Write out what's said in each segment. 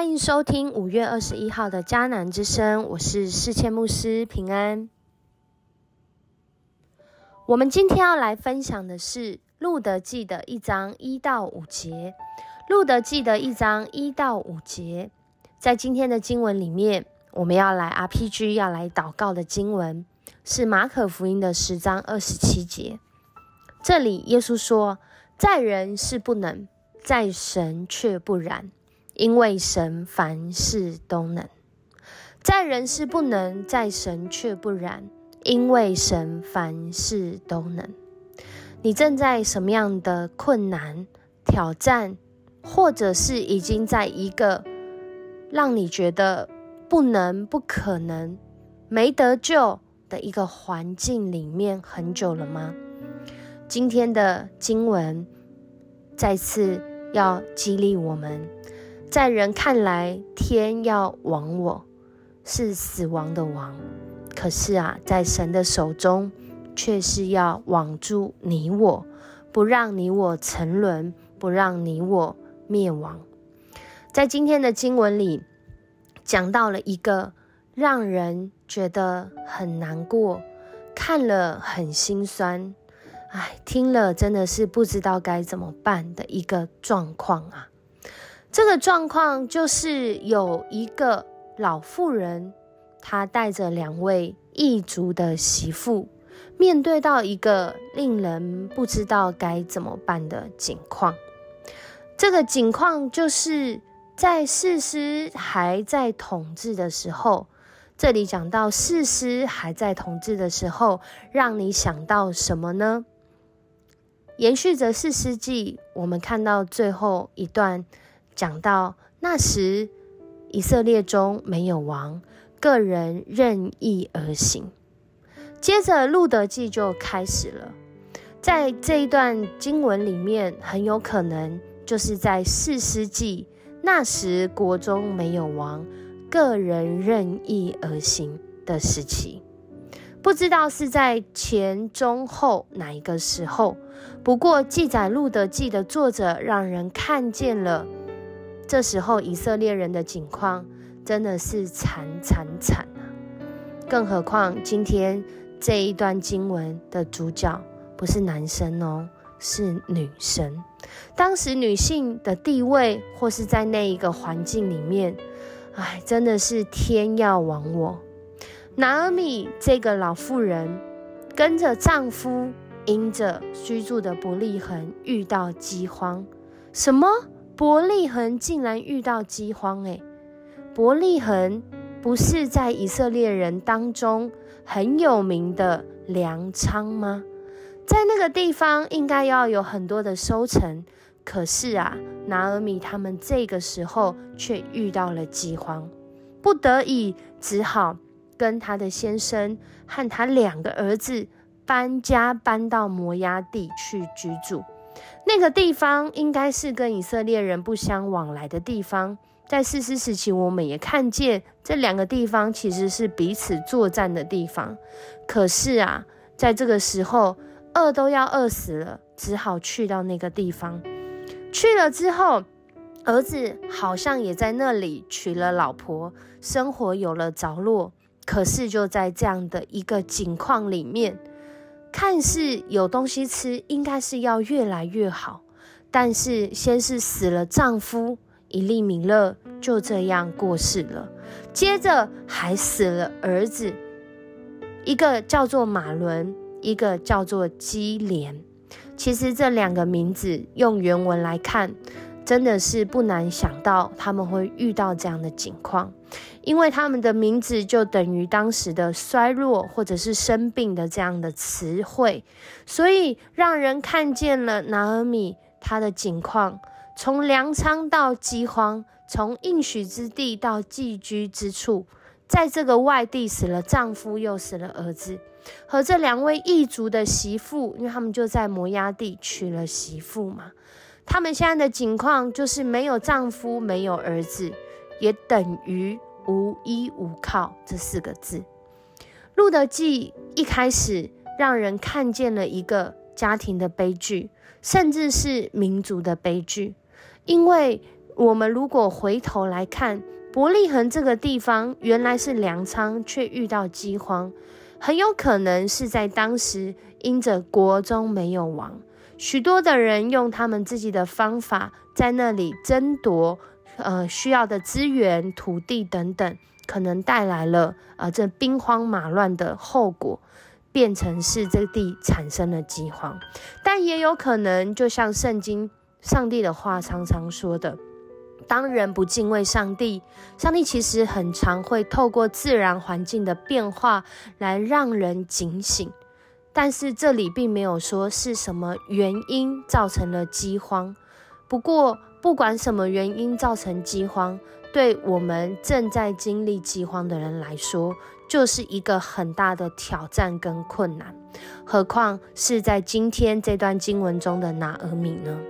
欢迎收听五月二十一号的迦南之声，我是世谦牧师平安。我们今天要来分享的是路德记的一章一到五节。路德记的一章一到五节，在今天的经文里面，我们要来 RPG 要来祷告的经文是马可福音的十章二十七节。这里耶稣说：“在人是不能，在神却不然。”因为神凡事都能，在人是不能，在神却不然。因为神凡事都能。你正在什么样的困难、挑战，或者是已经在一个让你觉得不能、不可能、没得救的一个环境里面很久了吗？今天的经文再次要激励我们。在人看来，天要亡我，是死亡的亡；可是啊，在神的手中，却是要网住你我，不让你我沉沦，不让你我灭亡。在今天的经文里，讲到了一个让人觉得很难过、看了很心酸，哎，听了真的是不知道该怎么办的一个状况啊。这个状况就是有一个老妇人，她带着两位异族的媳妇，面对到一个令人不知道该怎么办的境况。这个境况就是在士师还在统治的时候，这里讲到士师还在统治的时候，让你想到什么呢？延续着四师纪，我们看到最后一段。讲到那时，以色列中没有王，个人任意而行。接着路德记就开始了。在这一段经文里面，很有可能就是在四世纪那时国中没有王，个人任意而行的时期。不知道是在前、中、后哪一个时候。不过记载路德记的作者让人看见了。这时候以色列人的境况真的是惨惨惨啊！更何况今天这一段经文的主角不是男生哦，是女生。当时女性的地位或是在那一个环境里面，哎，真的是天要亡我。拿尔米这个老妇人跟着丈夫，因着居住的不利恒遇到饥荒，什么？伯利恒竟然遇到饥荒，诶，伯利恒不是在以色列人当中很有名的粮仓吗？在那个地方应该要有很多的收成，可是啊，拿尔米他们这个时候却遇到了饥荒，不得已只好跟他的先生和他两个儿子搬家，搬到摩崖地去居住。那个地方应该是跟以色列人不相往来的地方，在四师时期，我们也看见这两个地方其实是彼此作战的地方。可是啊，在这个时候，饿都要饿死了，只好去到那个地方。去了之后，儿子好像也在那里娶了老婆，生活有了着落。可是就在这样的一个境况里面。看似有东西吃，应该是要越来越好，但是先是死了丈夫以利米勒，就这样过世了。接着还死了儿子，一个叫做马伦，一个叫做基连。其实这两个名字用原文来看。真的是不难想到他们会遇到这样的境况，因为他们的名字就等于当时的衰弱或者是生病的这样的词汇，所以让人看见了拿尔米他的境况，从粮仓到饥荒，从应许之地到寄居之处，在这个外地死了丈夫又死了儿子，和这两位异族的媳妇，因为他们就在摩崖地娶了媳妇嘛。他们现在的境况就是没有丈夫，没有儿子，也等于无依无靠这四个字。路德记一开始让人看见了一个家庭的悲剧，甚至是民族的悲剧，因为我们如果回头来看，伯利恒这个地方原来是粮仓，却遇到饥荒，很有可能是在当时因着国中没有王，许多的人用他们自己的方法在那里争夺，呃，需要的资源、土地等等，可能带来了呃这兵荒马乱的后果。变成是这地产生了饥荒，但也有可能，就像圣经上帝的话常常说的，当人不敬畏上帝，上帝其实很常会透过自然环境的变化来让人警醒。但是这里并没有说是什么原因造成了饥荒。不过，不管什么原因造成饥荒，对我们正在经历饥荒的人来说，就是一个很大的挑战跟困难，何况是在今天这段经文中的拿俄米呢？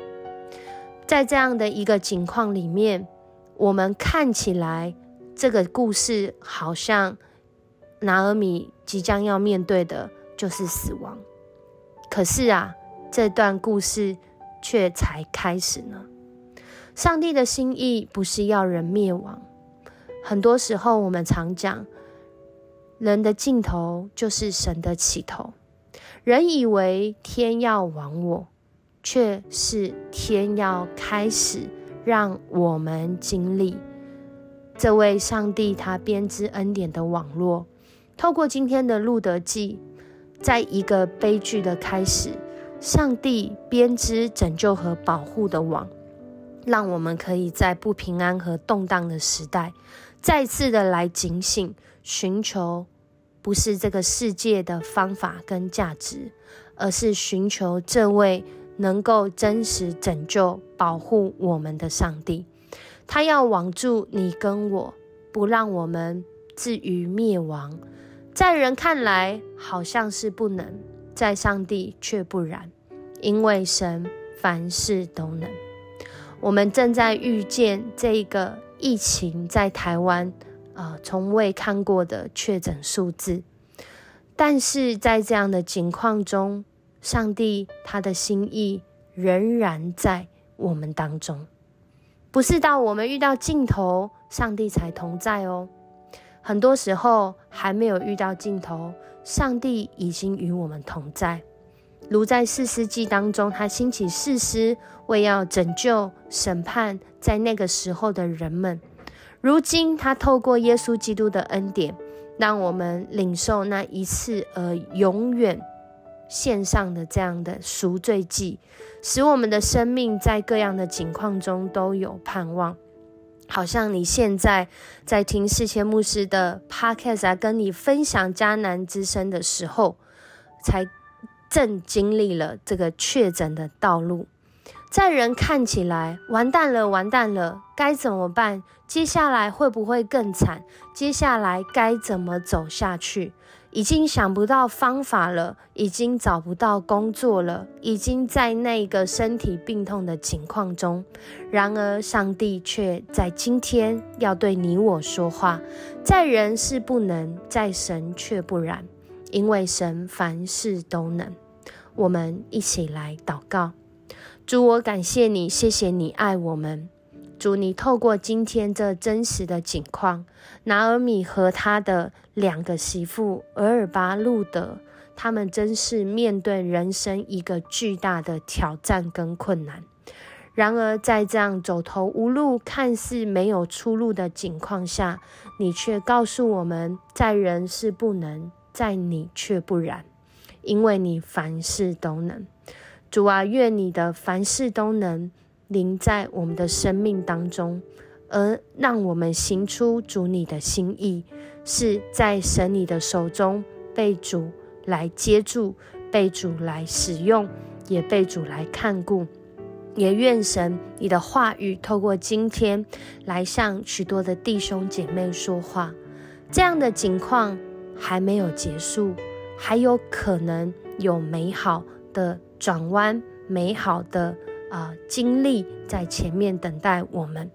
在这样的一个情况里面，我们看起来这个故事好像拿俄米即将要面对的就是死亡，可是啊，这段故事却才开始呢。上帝的心意不是要人灭亡，很多时候我们常讲。人的尽头就是神的起头。人以为天要亡我，却是天要开始让我们经历这位上帝他编织恩典的网络。透过今天的路德记，在一个悲剧的开始，上帝编织拯救和保护的网，让我们可以在不平安和动荡的时代，再次的来警醒。寻求不是这个世界的方法跟价值，而是寻求这位能够真实拯救、保护我们的上帝。他要网住你跟我，不让我们至于灭亡。在人看来好像是不能，在上帝却不然，因为神凡事都能。我们正在遇见这个疫情在台湾。啊，从未看过的确诊数字，但是在这样的情况中，上帝他的心意仍然在我们当中，不是到我们遇到尽头，上帝才同在哦。很多时候还没有遇到尽头，上帝已经与我们同在。如在四世纪当中，他兴起四师，为要拯救、审判在那个时候的人们。如今，他透过耶稣基督的恩典，让我们领受那一次而永远献上的这样的赎罪祭，使我们的生命在各样的境况中都有盼望。好像你现在在听世谦牧师的 podcast 啊，跟你分享迦南之声的时候，才正经历了这个确诊的道路。在人看起来，完蛋了，完蛋了，该怎么办？接下来会不会更惨？接下来该怎么走下去？已经想不到方法了，已经找不到工作了，已经在那个身体病痛的情况中。然而，上帝却在今天要对你我说话：在人是不能，在神却不然，因为神凡事都能。我们一起来祷告。主，我感谢你，谢谢你爱我们。主，你透过今天这真实的景况，拿尔米和他的两个媳妇俄尔巴路德，他们真是面对人生一个巨大的挑战跟困难。然而，在这样走投无路、看似没有出路的境况下，你却告诉我们，在人是不能，在你却不然，因为你凡事都能。主啊，愿你的凡事都能临在我们的生命当中，而让我们行出主你的心意，是在神你的手中被主来接住，被主来使用，也被主来看顾。也愿神你的话语透过今天来向许多的弟兄姐妹说话。这样的情况还没有结束，还有可能有美好的。转弯，美好的啊经历在前面等待我们。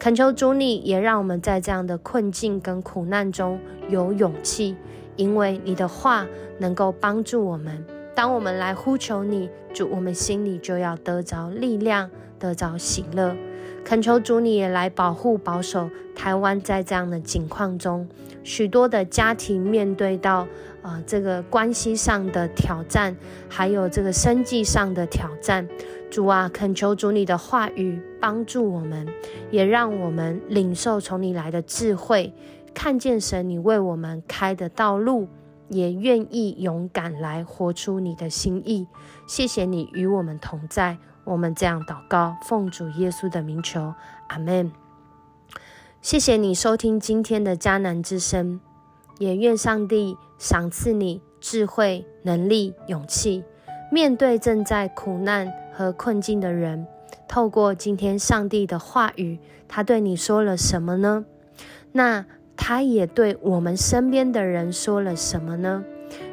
恳求主，你也让我们在这样的困境跟苦难中有勇气，因为你的话能够帮助我们。当我们来呼求你，主，我们心里就要得着力量，得着喜乐。恳求主你也来保护保守台湾，在这样的境况中，许多的家庭面对到呃这个关系上的挑战，还有这个生计上的挑战。主啊，恳求主你的话语帮助我们，也让我们领受从你来的智慧，看见神你为我们开的道路，也愿意勇敢来活出你的心意。谢谢你与我们同在，我们这样祷告，奉主耶稣的名求，阿门。谢谢你收听今天的迦南之声，也愿上帝赏赐你智慧、能力、勇气，面对正在苦难。和困境的人，透过今天上帝的话语，他对你说了什么呢？那他也对我们身边的人说了什么呢？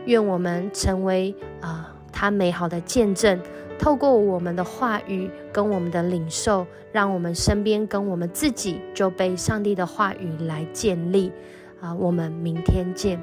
愿我们成为啊，他美好的见证。透过我们的话语跟我们的领受，让我们身边跟我们自己就被上帝的话语来建立。啊，我们明天见。